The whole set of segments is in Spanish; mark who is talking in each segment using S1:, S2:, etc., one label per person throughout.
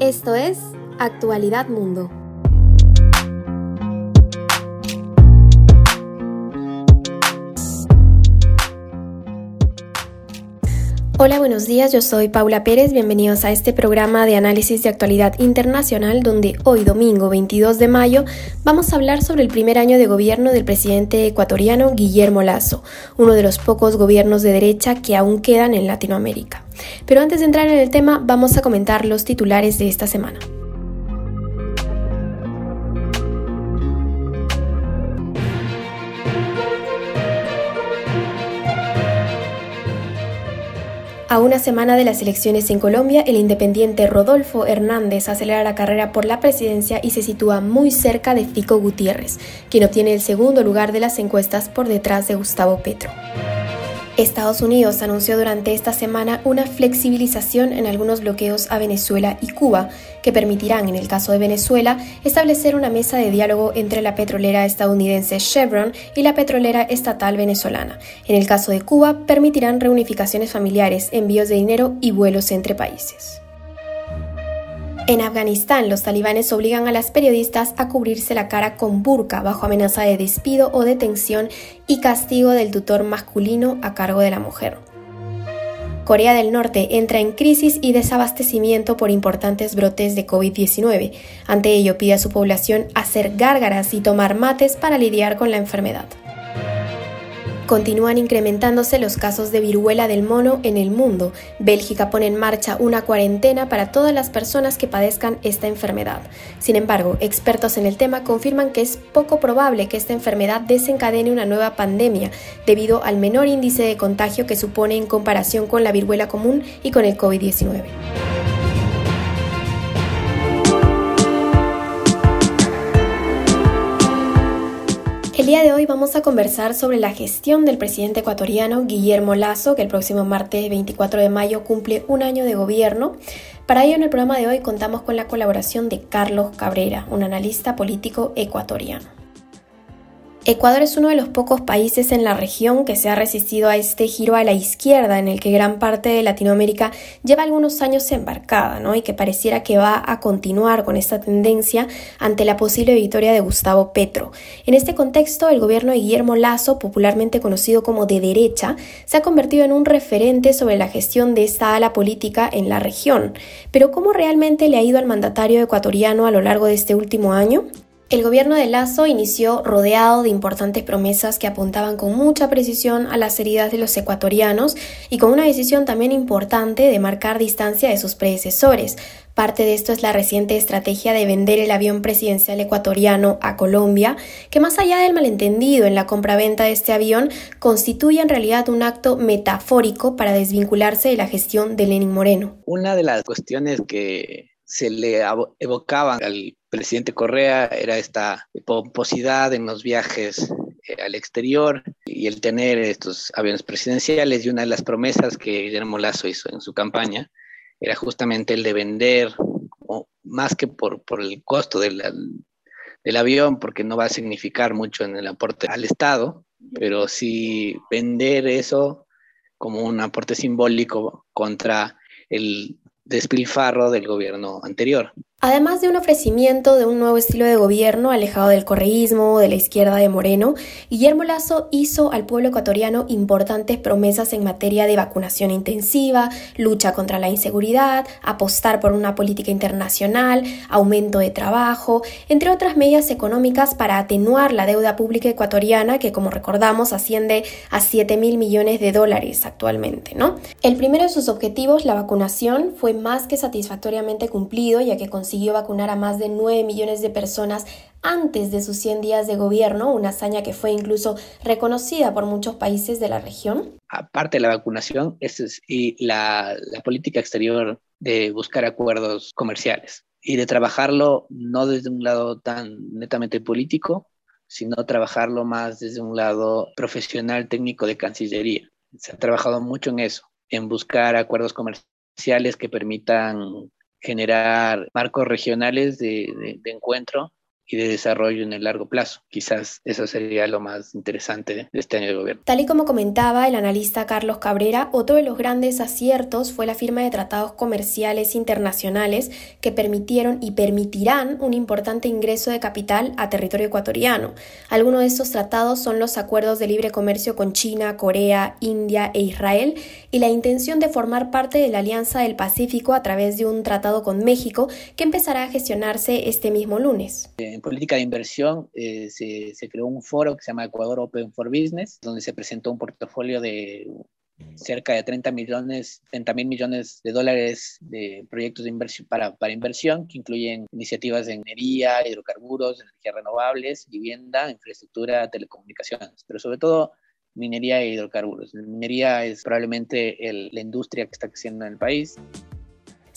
S1: Esto es Actualidad Mundo. Hola, buenos días, yo soy Paula Pérez, bienvenidos a este programa de análisis de actualidad internacional donde hoy domingo 22 de mayo vamos a hablar sobre el primer año de gobierno del presidente ecuatoriano Guillermo Lazo, uno de los pocos gobiernos de derecha que aún quedan en Latinoamérica. Pero antes de entrar en el tema vamos a comentar los titulares de esta semana. A una semana de las elecciones en Colombia, el independiente Rodolfo Hernández acelera la carrera por la presidencia y se sitúa muy cerca de Fico Gutiérrez, quien obtiene el segundo lugar de las encuestas por detrás de Gustavo Petro. Estados Unidos anunció durante esta semana una flexibilización en algunos bloqueos a Venezuela y Cuba, que permitirán, en el caso de Venezuela, establecer una mesa de diálogo entre la petrolera estadounidense Chevron y la petrolera estatal venezolana. En el caso de Cuba, permitirán reunificaciones familiares, envíos de dinero y vuelos entre países. En Afganistán, los talibanes obligan a las periodistas a cubrirse la cara con burka bajo amenaza de despido o detención y castigo del tutor masculino a cargo de la mujer. Corea del Norte entra en crisis y desabastecimiento por importantes brotes de COVID-19. Ante ello pide a su población hacer gárgaras y tomar mates para lidiar con la enfermedad. Continúan incrementándose los casos de viruela del mono en el mundo. Bélgica pone en marcha una cuarentena para todas las personas que padezcan esta enfermedad. Sin embargo, expertos en el tema confirman que es poco probable que esta enfermedad desencadene una nueva pandemia, debido al menor índice de contagio que supone en comparación con la viruela común y con el COVID-19. Día de hoy vamos a conversar sobre la gestión del presidente ecuatoriano Guillermo Lazo, que el próximo martes 24 de mayo cumple un año de gobierno. Para ello en el programa de hoy contamos con la colaboración de Carlos Cabrera, un analista político ecuatoriano. Ecuador es uno de los pocos países en la región que se ha resistido a este giro a la izquierda en el que gran parte de Latinoamérica lleva algunos años embarcada, ¿no? Y que pareciera que va a continuar con esta tendencia ante la posible victoria de Gustavo Petro. En este contexto, el gobierno de Guillermo Lazo, popularmente conocido como de derecha, se ha convertido en un referente sobre la gestión de esta ala política en la región. Pero ¿cómo realmente le ha ido al mandatario ecuatoriano a lo largo de este último año? El gobierno de Lazo inició rodeado de importantes promesas que apuntaban con mucha precisión a las heridas de los ecuatorianos y con una decisión también importante de marcar distancia de sus predecesores. Parte de esto es la reciente estrategia de vender el avión presidencial ecuatoriano a Colombia, que más allá del malentendido en la compraventa de este avión, constituye en realidad un acto metafórico para desvincularse de la gestión de Lenin Moreno.
S2: Una de las cuestiones que se le evocaban al presidente Correa era esta pomposidad en los viajes eh, al exterior y el tener estos aviones presidenciales y una de las promesas que Guillermo Lazo hizo en su campaña era justamente el de vender, más que por, por el costo del avión, porque no va a significar mucho en el aporte al Estado, pero sí vender eso como un aporte simbólico contra el despilfarro del gobierno anterior.
S1: Además de un ofrecimiento de un nuevo estilo de gobierno alejado del correísmo, de la izquierda de Moreno, Guillermo Lazo hizo al pueblo ecuatoriano importantes promesas en materia de vacunación intensiva, lucha contra la inseguridad, apostar por una política internacional, aumento de trabajo, entre otras medidas económicas para atenuar la deuda pública ecuatoriana que, como recordamos, asciende a 7 mil millones de dólares actualmente, ¿no? El primero de sus objetivos, la vacunación, fue más que satisfactoriamente cumplido, ya que consiguió vacunar a más de 9 millones de personas antes de sus 100 días de gobierno, una hazaña que fue incluso reconocida por muchos países de la región.
S2: Aparte de la vacunación, es, y la, la política exterior de buscar acuerdos comerciales y de trabajarlo no desde un lado tan netamente político, sino trabajarlo más desde un lado profesional técnico de Cancillería. Se ha trabajado mucho en eso, en buscar acuerdos comerciales que permitan generar marcos regionales de, encuentro y de desarrollo en el largo plazo. Quizás eso sería lo más interesante de este año de gobierno.
S1: Tal y como comentaba el analista Carlos Cabrera, otro de los grandes aciertos fue la firma de tratados comerciales internacionales que permitieron y permitirán un importante ingreso de capital a territorio ecuatoriano. Algunos de estos tratados son los acuerdos de libre comercio con China, Corea, India e Israel y la intención de formar parte de la Alianza del Pacífico a través de un tratado con México que empezará a gestionarse este mismo lunes.
S2: En política de inversión eh, se, se creó un foro que se llama Ecuador Open for Business, donde se presentó un portafolio de cerca de 30 millones, 30 mil millones de dólares de proyectos de inversión para, para inversión, que incluyen iniciativas de minería, hidrocarburos, energías renovables, vivienda, infraestructura, telecomunicaciones, pero sobre todo minería e hidrocarburos. La minería es probablemente el, la industria que está creciendo en el país.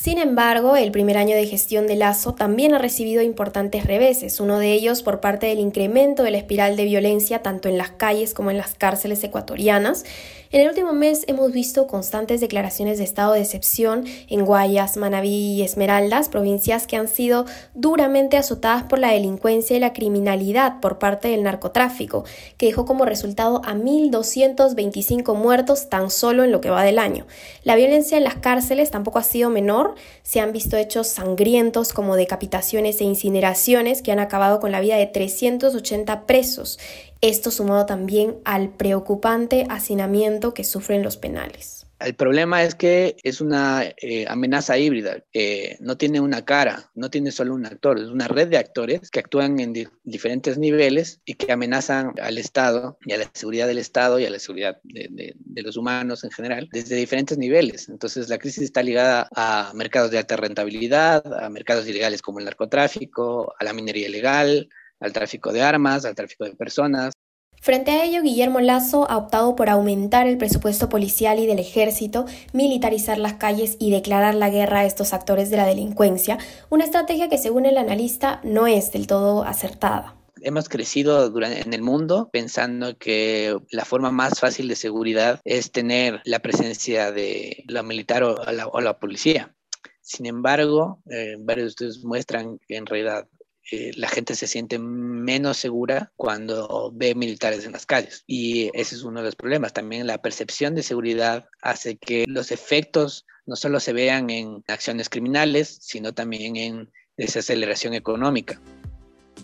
S1: Sin embargo, el primer año de gestión de Lazo también ha recibido importantes reveses, uno de ellos por parte del incremento de la espiral de violencia tanto en las calles como en las cárceles ecuatorianas, en el último mes hemos visto constantes declaraciones de estado de excepción en Guayas, Manabí y Esmeraldas, provincias que han sido duramente azotadas por la delincuencia y la criminalidad por parte del narcotráfico, que dejó como resultado a 1.225 muertos tan solo en lo que va del año. La violencia en las cárceles tampoco ha sido menor, se han visto hechos sangrientos como decapitaciones e incineraciones que han acabado con la vida de 380 presos esto sumado también al preocupante hacinamiento que sufren los penales.
S2: El problema es que es una eh, amenaza híbrida, que no tiene una cara, no tiene solo un actor, es una red de actores que actúan en diferentes niveles y que amenazan al Estado y a la seguridad del Estado y a la seguridad de, de los humanos en general desde diferentes niveles. Entonces la crisis está ligada a mercados de alta rentabilidad, a mercados ilegales como el narcotráfico, a la minería ilegal, al tráfico de armas, al tráfico de personas.
S1: Frente a ello, Guillermo Lazo ha optado por aumentar el presupuesto policial y del ejército, militarizar las calles y declarar la guerra a estos actores de la delincuencia, una estrategia que según el analista no es del todo acertada.
S2: Hemos crecido en el mundo pensando que la forma más fácil de seguridad es tener la presencia de la militar o la, policía. Sin embargo, eh, varios de ustedes muestran que en realidad eh, la gente se siente menos segura cuando ve militares en las calles. Y ese es uno de los problemas. También la percepción de seguridad hace que los efectos no solo se vean en acciones criminales, sino también en desaceleración económica.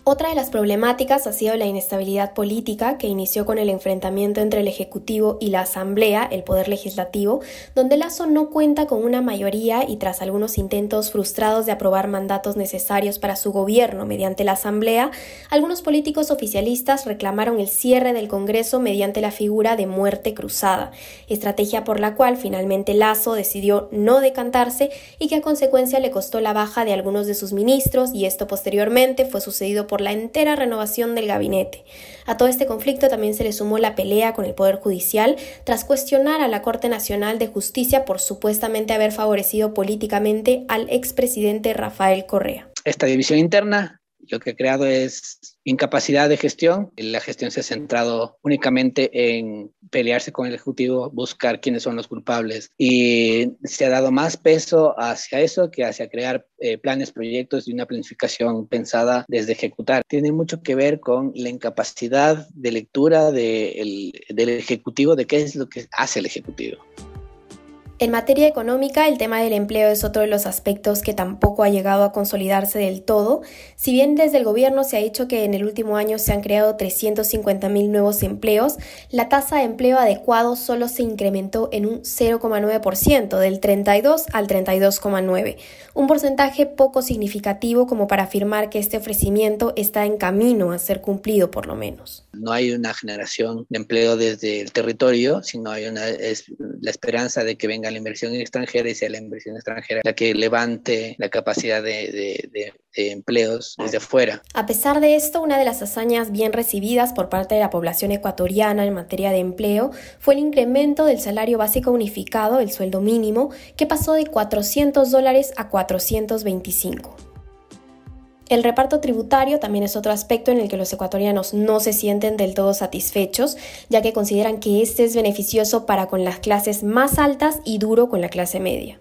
S1: Otra de las problemáticas ha sido la inestabilidad política que inició con el enfrentamiento entre el Ejecutivo y la Asamblea, el Poder Legislativo, donde Lazo no cuenta con una mayoría y tras algunos intentos frustrados de aprobar mandatos necesarios para su gobierno mediante la Asamblea, algunos políticos oficialistas reclamaron el cierre del Congreso mediante la figura de muerte cruzada, estrategia por la cual finalmente Lazo decidió no decantarse y que a consecuencia le costó la baja de algunos de sus ministros y esto posteriormente fue sucedido por por la entera renovación del gabinete. A todo este conflicto también se le sumó la pelea con el Poder Judicial tras cuestionar a la Corte Nacional de Justicia por supuestamente haber favorecido políticamente al expresidente Rafael Correa.
S2: Esta división interna lo que ha creado es incapacidad de gestión. La gestión se ha centrado únicamente en pelearse con el Ejecutivo, buscar quiénes son los culpables y se ha dado más peso hacia eso que hacia crear eh, planes, proyectos y una planificación pensada desde ejecutar. Tiene mucho que ver con la incapacidad de lectura del Ejecutivo de qué es lo que hace el Ejecutivo.
S1: En materia económica, el tema del empleo es otro de los aspectos que tampoco ha llegado a consolidarse del todo. Si bien desde el gobierno se ha dicho que en el último año se han creado 350.000 nuevos empleos, la tasa de empleo adecuado solo se incrementó en un 0,9%, del 32 al 32,9, un porcentaje poco significativo como para afirmar que este ofrecimiento está en camino a ser cumplido por lo menos.
S2: No hay una generación de empleo desde el territorio, sino hay una, la esperanza de que venga la inversión extranjera y sea la inversión extranjera la que levante la capacidad de, empleos desde afuera.
S1: A pesar de esto, una de las hazañas bien recibidas por parte de la población ecuatoriana en materia de empleo fue el incremento del salario básico unificado, el sueldo mínimo, que pasó de 400 dólares a 425. El reparto tributario también es otro aspecto en el que los ecuatorianos no se sienten del todo satisfechos, ya que consideran que este es beneficioso para con las clases más altas y duro con la clase media.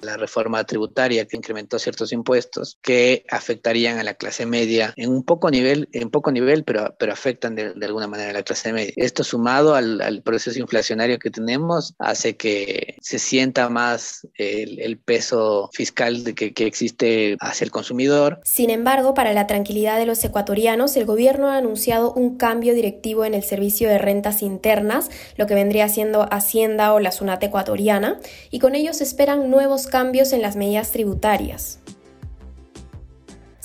S2: la reforma tributaria que incrementó ciertos impuestos que afectarían a la clase media en un poco nivel, en poco nivel, pero, pero afectan de, alguna manera a la clase media. Esto sumado al, proceso inflacionario que tenemos hace que se sienta más el, peso fiscal que, que existe hacia el consumidor.
S1: Sin embargo, para la tranquilidad de los ecuatorianos, el gobierno ha anunciado un cambio directivo en el servicio de rentas internas, lo que vendría siendo Hacienda o la SUNAT ecuatoriana, y con ello se esperan nuevos cambios en las medidas tributarias.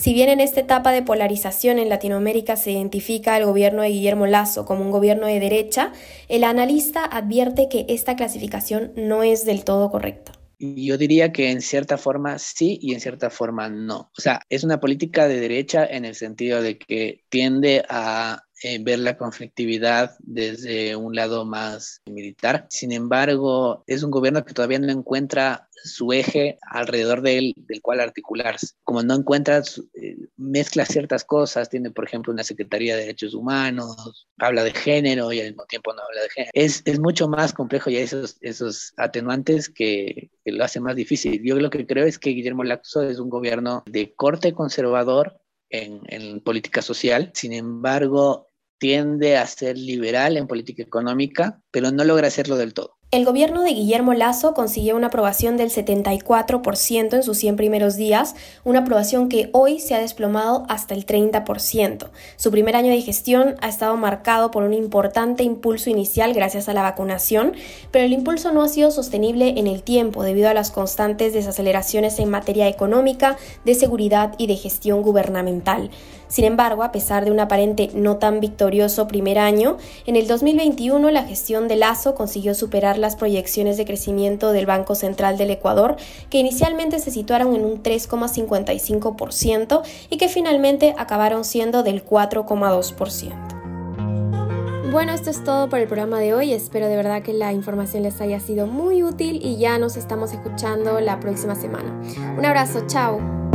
S1: Si bien en esta etapa de polarización en Latinoamérica se identifica al gobierno de Guillermo Lazo como un gobierno de derecha, el analista advierte que esta clasificación no es del todo correcta.
S2: Yo diría que en cierta forma sí y en cierta forma no. O sea, es una política de derecha en el sentido de que tiende a eh, ver la conflictividad desde un lado más militar. Sin embargo, es un gobierno que todavía no encuentra su eje alrededor de del cual articularse. Como no encuentra, eh, mezcla ciertas cosas, tiene por ejemplo una Secretaría de Derechos Humanos, habla de género y al mismo tiempo no habla de género. Es, es mucho más complejo y hay esos, esos atenuantes que, lo hacen más difícil. Yo lo que creo es que Guillermo Laxo es un gobierno de corte conservador en, en, política social. Sin embargo, tiende a ser liberal en política económica, pero no logra hacerlo del todo.
S1: El gobierno de Guillermo Lazo consiguió una aprobación del 74% en sus 100 primeros días, una aprobación que hoy se ha desplomado hasta el 30%. Su primer año de gestión ha estado marcado por un importante impulso inicial gracias a la vacunación, pero el impulso no ha sido sostenible en el tiempo debido a las constantes desaceleraciones en materia económica, de seguridad y de gestión gubernamental. Sin embargo, a pesar de un aparente no tan victorioso primer año, en el 2021 la gestión de Lazo consiguió superar las proyecciones de crecimiento del Banco Central del Ecuador, que inicialmente se situaron en un 3,55% y que finalmente acabaron siendo del 4,2%. Bueno, esto es todo por el programa de hoy. Espero de verdad que la información les haya sido muy útil y ya nos estamos escuchando la próxima semana. Un abrazo, chao.